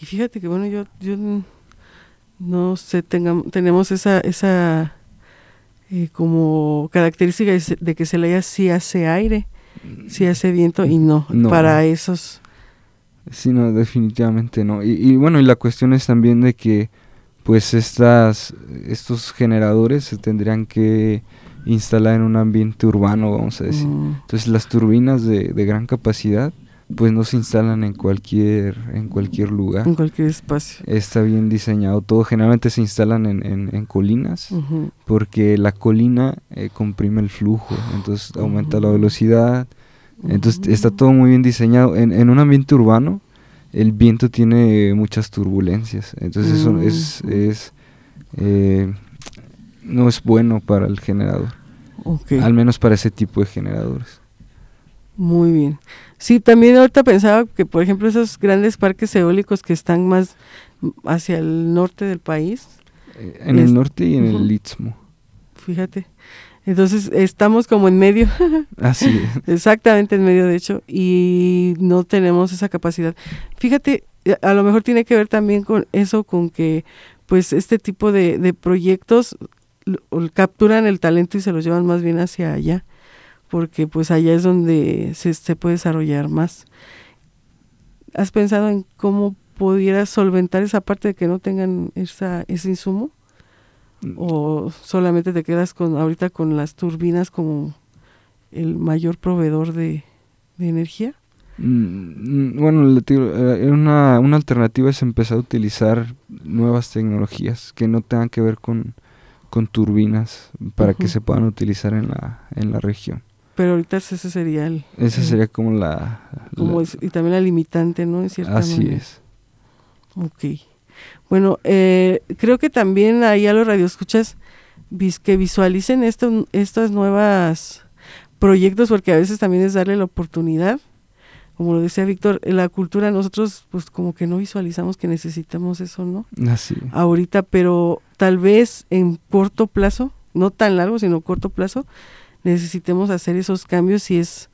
Y fíjate que bueno, yo, yo no sé, tengamos, tenemos esa, esa eh, como característica de que se leía si hace aire, si hace viento y no, para esos. Sí, no, definitivamente no. Y, y, bueno, y la cuestión es también de que pues estas, estos generadores se tendrían que instalar en un ambiente urbano, vamos a decir. Mm. Entonces las turbinas de, de gran capacidad pues no se instalan en cualquier en cualquier lugar. En cualquier espacio. Está bien diseñado todo. Generalmente se instalan en, en, colinas porque la colina eh, comprime el flujo. Entonces aumenta la velocidad. Entonces está todo muy bien diseñado. En, en un ambiente urbano el viento tiene muchas turbulencias. Entonces eso es, mm. es eh, no es bueno para el generador al menos para ese tipo de generadores muy bien Sí, también ahorita pensaba que, por ejemplo, esos grandes parques eólicos que están más hacia el norte del país. Eh, en el norte y en el Istmo. Fíjate. Entonces estamos como en medio. Así Exactamente en medio, de hecho, y no tenemos esa capacidad. Fíjate, a lo mejor tiene que ver también con eso, con que pues este tipo de, de proyectos capturan el talento y se los llevan más bien hacia allá, porque pues allá es donde se, se puede desarrollar más. ¿Has pensado en cómo pudieras solventar esa parte de que no tengan esa, ese insumo? Mm. ¿O solamente te quedas con ahorita con las turbinas como el mayor proveedor de, energía? Mm, bueno, eh, una, una alternativa es empezar a utilizar nuevas tecnologías que no tengan que ver con, con turbinas para que se puedan utilizar en la, en la región. Pero ahorita ese sería el... Esa sería como la... y también la limitante, ¿no? así es. Ok. Bueno, eh, creo que también ahí a los radioescuchas que visualicen esto, estas nuevas proyectos, porque a veces también es darle la oportunidad. Como lo decía Víctor, en la cultura nosotros pues como que no visualizamos que necesitamos eso, ¿no? Así. Ahorita, pero tal vez en corto plazo, no tan largo, sino corto plazo, necesitemos hacer esos cambios y es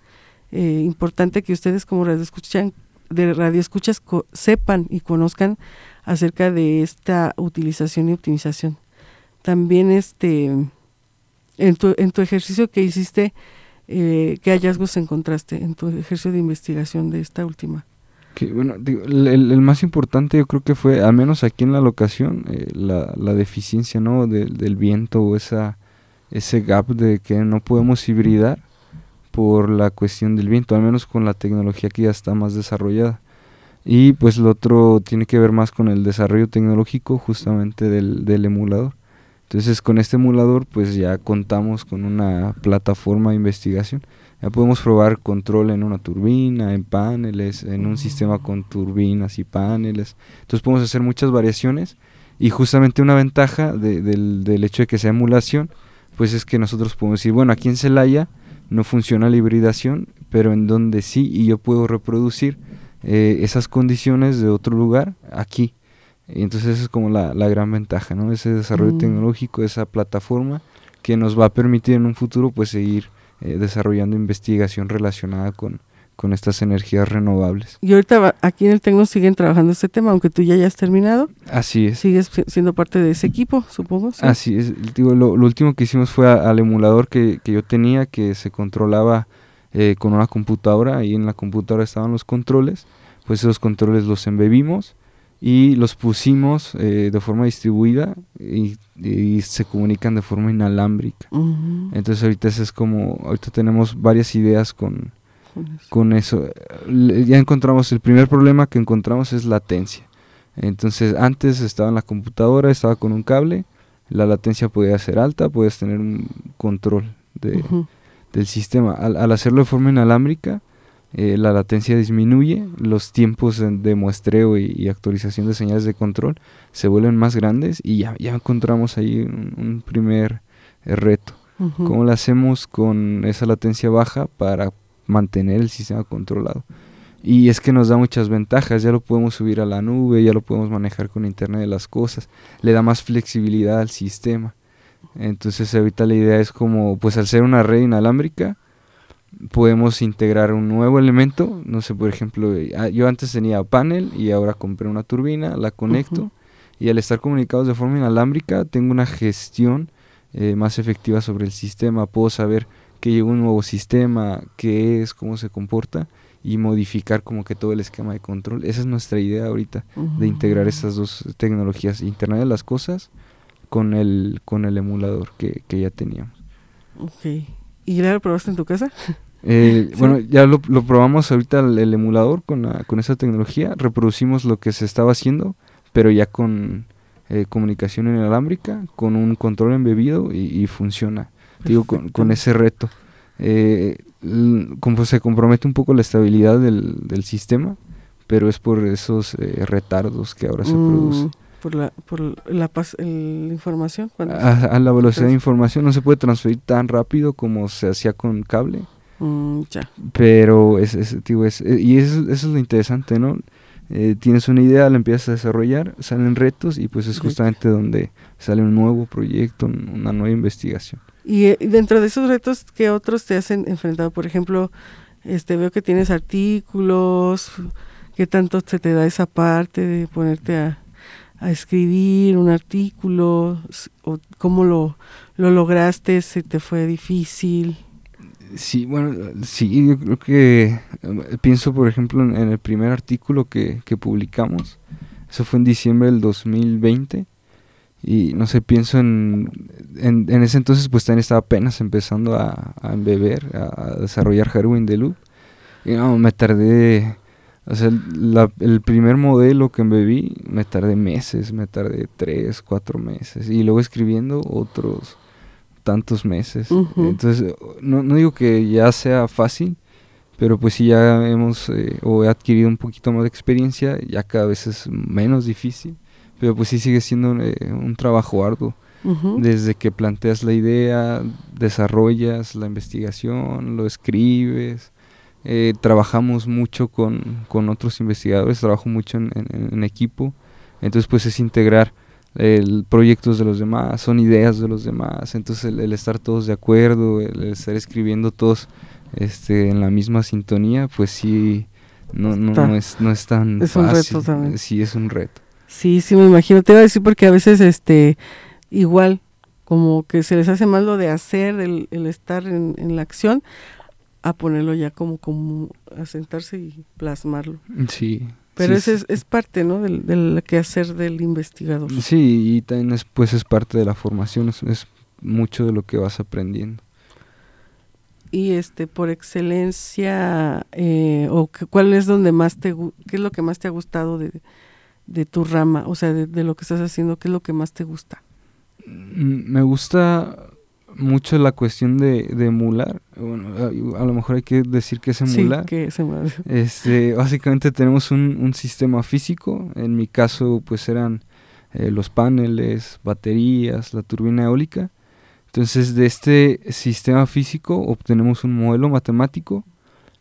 eh, importante que ustedes como radioescuchan, de radioescuchas sepan y conozcan acerca de esta utilización y optimización. También este en tu, en tu ejercicio que hiciste, eh, ¿qué hallazgos encontraste en tu ejercicio de investigación de esta última? Bueno, el, más importante yo creo que fue, al menos aquí en la locación, eh, la, la, deficiencia ¿no? del viento o esa, ese gap de que no podemos hibridar por la cuestión del viento, al menos con la tecnología que ya está más desarrollada. Y pues lo otro tiene que ver más con el desarrollo tecnológico justamente del, del emulador. Entonces con este emulador pues ya contamos con una plataforma de investigación. Ya podemos probar control en una turbina, en paneles, en un sistema con turbinas y paneles. Entonces podemos hacer muchas variaciones y justamente una ventaja del, del, hecho de que sea emulación pues es que nosotros podemos decir, bueno, aquí en Celaya no funciona la hibridación, pero en donde sí y yo puedo reproducir eh, esas condiciones de otro lugar aquí. Y entonces esa es como la, la gran ventaja, ¿no? Ese desarrollo mm. tecnológico, esa plataforma que nos va a permitir en un futuro pues seguir eh, desarrollando investigación relacionada con, con estas energías renovables. Y ahorita aquí en el Tecno siguen trabajando este tema, aunque tú ya hayas terminado. Así es. Sigues siendo parte de ese equipo, supongo. Así es. Digo, lo, último que hicimos fue al emulador que, que, yo tenía, que se controlaba eh, con una computadora. Ahí en la computadora estaban los controles. Pues esos controles los embebimos y los pusimos eh, de forma distribuida y, se comunican de forma inalámbrica. Entonces ahorita es como, ahorita tenemos varias ideas con, con eso. Ya encontramos, el primer problema que encontramos es latencia. Entonces antes estaba en la computadora, estaba con un cable, la latencia podía ser alta, puedes tener un control de, del sistema. Al, al hacerlo de forma inalámbrica, eh, la latencia disminuye, los tiempos de muestreo y, actualización de señales de control se vuelven más grandes y ya, ya encontramos ahí un, primer eh, reto. ¿Cómo lo hacemos con esa latencia baja para mantener el sistema controlado? Y es que nos da muchas ventajas, ya lo podemos subir a la nube, ya lo podemos manejar con Internet de las Cosas, le da más flexibilidad al sistema. Entonces ahorita la idea es como, pues al ser una red inalámbrica, podemos integrar un nuevo elemento. No sé, por ejemplo, eh, ah, yo antes tenía panel y ahora compré una turbina, la conecto y al estar comunicados de forma inalámbrica tengo una gestión eh, más efectiva sobre el sistema. Puedo saber que llegó un nuevo sistema, qué es, cómo se comporta y modificar como que todo el esquema de control. Esa es nuestra idea ahorita, de integrar estas dos tecnologías, Internet de las Cosas con el, con el emulador que, que ya teníamos. Ok. ¿Y ya lo probaste en tu casa? Eh, bueno, ya lo, probamos ahorita el, emulador con, con esa tecnología, reproducimos lo que se estaba haciendo, pero ya con eh, comunicación inalámbrica, con un control embebido y, funciona, digo, con, ese reto. Eh, como se compromete un poco la estabilidad del, del sistema, pero es por esos retardos que ahora se mm, producen por la, por la, información. A, la velocidad de información no se puede transferir tan rápido como se hacía con cable. Mm, Pero es, es, es, eh, y eso, eso, es lo interesante, ¿no? Eh, tienes una idea, la empiezas a desarrollar, salen retos y pues es justamente donde sale un nuevo proyecto, una nueva investigación. Y eh, dentro de esos retos, ¿qué otros te hacen enfrentado? Por ejemplo, este veo que tienes artículos, ¿Qué tanto se te da esa parte de ponerte a, a escribir un artículo? ¿O ¿Cómo lo, lo lograste? ¿Se te fue difícil? Sí, bueno, sí, yo creo que eh, pienso, por ejemplo, en, el primer artículo que, que, publicamos. Eso fue en diciembre del 2020. Y no sé, pienso en, en, ese entonces, pues también estaba apenas empezando a, a embeber, a, a desarrollar Heroin de Loop. Y no, me tardé o sea, la, el primer modelo que embebí me tardé meses, me tardé tres, cuatro meses. Y luego escribiendo otros tantos meses. Entonces, no, no, digo que ya sea fácil, pero pues si ya hemos eh, o he adquirido un poquito más de experiencia, ya cada vez es menos difícil. Pero pues sí sigue siendo eh, un trabajo arduo. Desde que planteas la idea, desarrollas la investigación, lo escribes, eh, trabajamos mucho con, con, otros investigadores, trabajo mucho en, en, equipo, entonces pues es integrar el, proyectos de los demás, son ideas de los demás, entonces el, estar todos de acuerdo, el, estar escribiendo todos este, en la misma sintonía, pues sí, no, no, no, es, no es tan es fácil. Un reto también. Sí, es un reto. Sí, sí, me imagino. Te iba a decir porque a veces, este, igual, como que se les hace mal lo de hacer, el, el estar en, en la acción, a ponerlo ya como, como a sentarse y plasmarlo. Sí. Pero sí, ese es, es, parte, ¿no? Del, del quehacer del investigador. Sí, y también es, pues es parte de la formación, es, es mucho de lo que vas aprendiendo. Y este, por excelencia, eh, o que, ¿cuál es donde más te, qué es lo que más te ha gustado de, de tu rama? O sea, de, de lo que estás haciendo, ¿qué es lo que más te gusta? Me gusta mucho la cuestión de, de emular. Bueno, a, a, lo mejor hay que decir que es emular. Sí, que es emular. Este, básicamente tenemos un, un, sistema físico. En mi caso, pues eran eh, los paneles, baterías, la turbina eólica. Entonces, de este sistema físico obtenemos un modelo matemático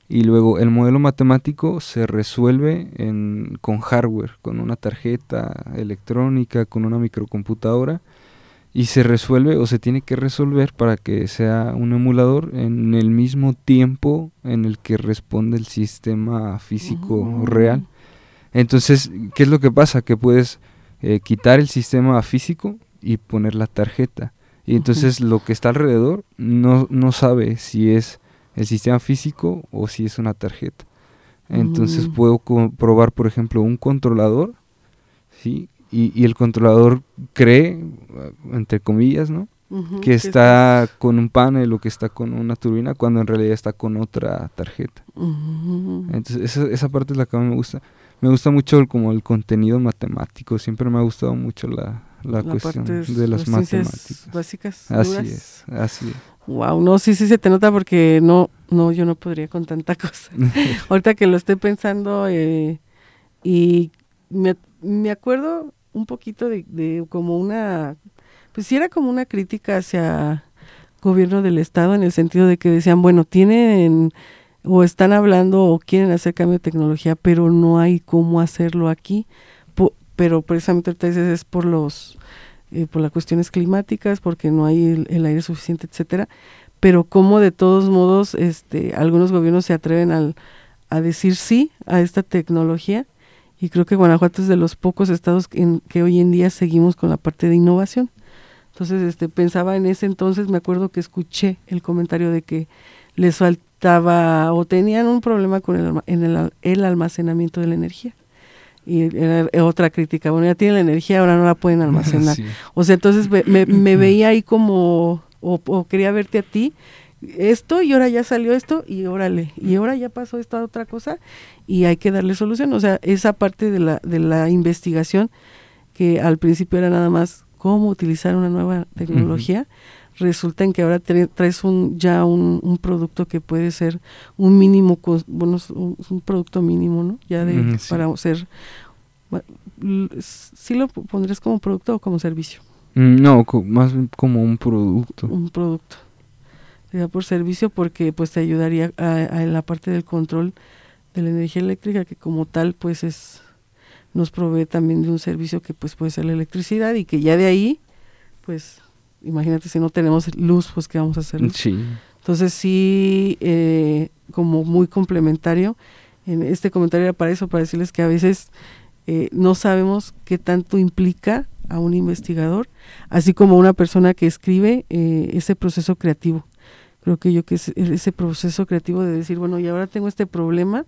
y luego el modelo matemático se resuelve en, con hardware, con una tarjeta electrónica, con una microcomputadora y se resuelve o se tiene que resolver para que sea un emulador en el mismo tiempo en el que responde el sistema físico Oh. real. Entonces, ¿qué es lo que pasa? Que puedes eh, quitar el sistema físico y poner la tarjeta. Y entonces lo que está alrededor no, no sabe si es el sistema físico o si es una tarjeta. Entonces Mm. puedo comprobar, por ejemplo, un controlador, ¿sí? Y, y, el controlador cree, entre comillas, ¿no? Uh -huh, que está con un panel o que está con una turbina cuando en realidad está con otra tarjeta. Uh -huh. Entonces esa, esa parte es la que a mí me gusta. Me gusta mucho el, como el contenido matemático, siempre me ha gustado mucho la, la, la cuestión de las, las matemáticas. básicas. Así duras. es, así es. Wow, no, sí, sí se te nota porque no, no, yo no podría con tanta cosa. Ahorita que lo estoy pensando eh, y me, me acuerdo un poquito de, de como una, pues sí era como una crítica hacia gobierno del estado en el sentido de que decían, bueno, tienen o están hablando o quieren hacer cambio de tecnología, pero no hay cómo hacerlo aquí. Po pero precisamente es por los eh, por las cuestiones climáticas, porque no hay el, el, aire suficiente, etcétera. Pero como de todos modos, este, algunos gobiernos se atreven al, a decir sí a esta tecnología y creo que Guanajuato es de los pocos estados en que hoy en día seguimos con la parte de innovación. Entonces, este, pensaba en ese entonces, me acuerdo que escuché el comentario de que les faltaba o tenían un problema con el, en el, el almacenamiento de la energía. Y era otra crítica, bueno, ya tienen la energía, ahora no la pueden almacenar. Sí. O sea, entonces me, me, veía ahí como, o, o, quería verte a ti, esto y ahora ya salió esto y órale, y ahora ya pasó esta otra cosa y hay que darle solución. O sea, esa parte de la, de la investigación que al principio era nada más cómo utilizar una nueva tecnología, uh -huh. resulta en que ahora traes un, ya un, un, producto que puede ser un mínimo, bueno, un, un producto mínimo, ¿no? Ya de, uh -huh, sí. para ser, ¿sí lo pondrías como producto o como servicio? Mm, No, más como un producto. Un producto. Por servicio porque pues te ayudaría a, a la parte del control de la energía eléctrica que como tal pues es nos provee también de un servicio que pues puede ser la electricidad y que ya de ahí pues imagínate si no tenemos luz pues qué vamos a hacer sí entonces sí eh, como muy complementario en este comentario era para eso, para decirles que a veces eh, no sabemos qué tanto implica a un investigador, así como una persona que escribe eh, ese proceso creativo. Creo que yo que ese proceso creativo de decir, bueno, y ahora tengo este problema,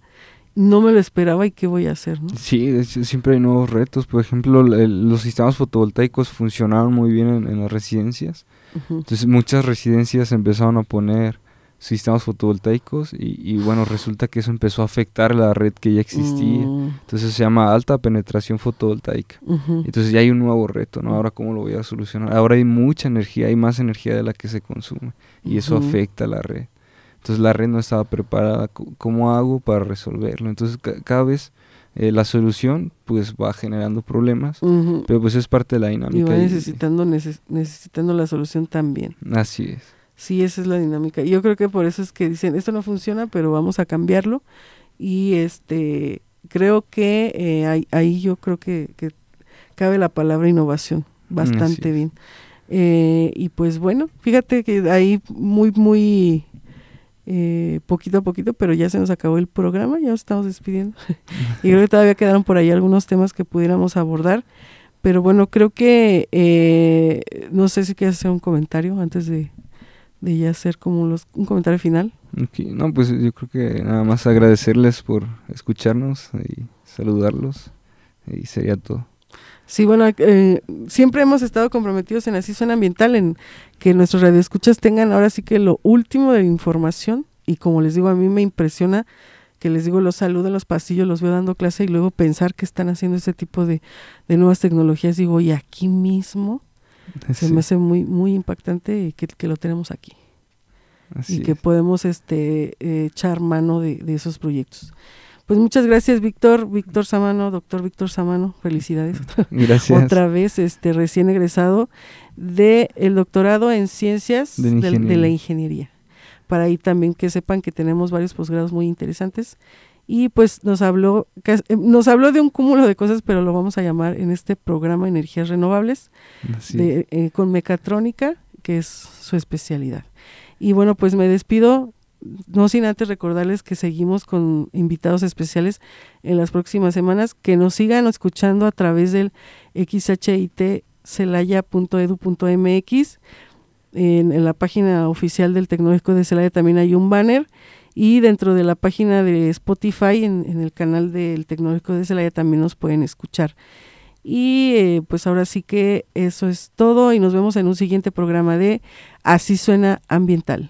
no me lo esperaba y qué voy a hacer, ¿no? Sí, siempre hay nuevos retos. Por ejemplo, los sistemas fotovoltaicos funcionaron muy bien en, las residencias. Entonces muchas residencias empezaron a poner sistemas fotovoltaicos y, bueno, resulta que eso empezó a afectar la red que ya existía. Mm. Entonces se llama alta penetración fotovoltaica. Entonces ya hay un nuevo reto, ¿no? Ahora cómo lo voy a solucionar. Ahora hay mucha energía, hay más energía de la que se consume y eso afecta a la red. Entonces la red no estaba preparada. ¿Cómo hago para resolverlo? Entonces cada vez eh, la solución pues va generando problemas, pero pues es parte de la dinámica. Y va necesitando, necesitando la solución también. Así es. Sí, esa es la dinámica. Yo creo que por eso es que dicen, esto no funciona, pero vamos a cambiarlo. Y este creo que eh, ahí, yo creo que, cabe la palabra innovación bastante bien. Eh, y pues bueno, fíjate que ahí muy, muy eh, poquito a poquito, pero ya se nos acabó el programa, ya nos estamos despidiendo. y creo que todavía quedaron por ahí algunos temas que pudiéramos abordar. Pero bueno, creo que, no sé si quieres hacer un comentario antes de, de ya hacer como un comentario final. No, pues yo creo que nada más agradecerles por escucharnos y saludarlos y sería todo. Sí, bueno, eh, siempre hemos estado comprometidos en Así Suena Ambiental, en que nuestros radioescuchas tengan ahora sí que lo último de información y como les digo, a mí me impresiona que les digo, los saludo en los pasillos, los veo dando clase y luego pensar que están haciendo ese tipo de, de nuevas tecnologías, digo, y aquí mismo se me hace muy, muy impactante que, que lo tenemos aquí. y que podemos este, echar mano de, esos proyectos. Pues muchas gracias, Víctor, Víctor Samano, doctor Víctor Samano, felicidades. Gracias. Otra vez, este recién egresado del el doctorado en ciencias de, de, la ingeniería. Para ahí también que sepan que tenemos varios posgrados muy interesantes y pues nos habló, eh, nos habló de un cúmulo de cosas, pero lo vamos a llamar en este programa Energías Renovables eh, con mecatrónica, que es su especialidad. Y bueno, pues me despido, no sin antes recordarles que seguimos con invitados especiales en las próximas semanas, que nos sigan escuchando a través del xhit celaya.edu.mx. En, en la página oficial del Tecnológico de Celaya también hay un banner y dentro de la página de Spotify, en, el canal del Tecnológico de Celaya, también nos pueden escuchar. Y eh, pues ahora sí que eso es todo y nos vemos en un siguiente programa de Así suena ambiental.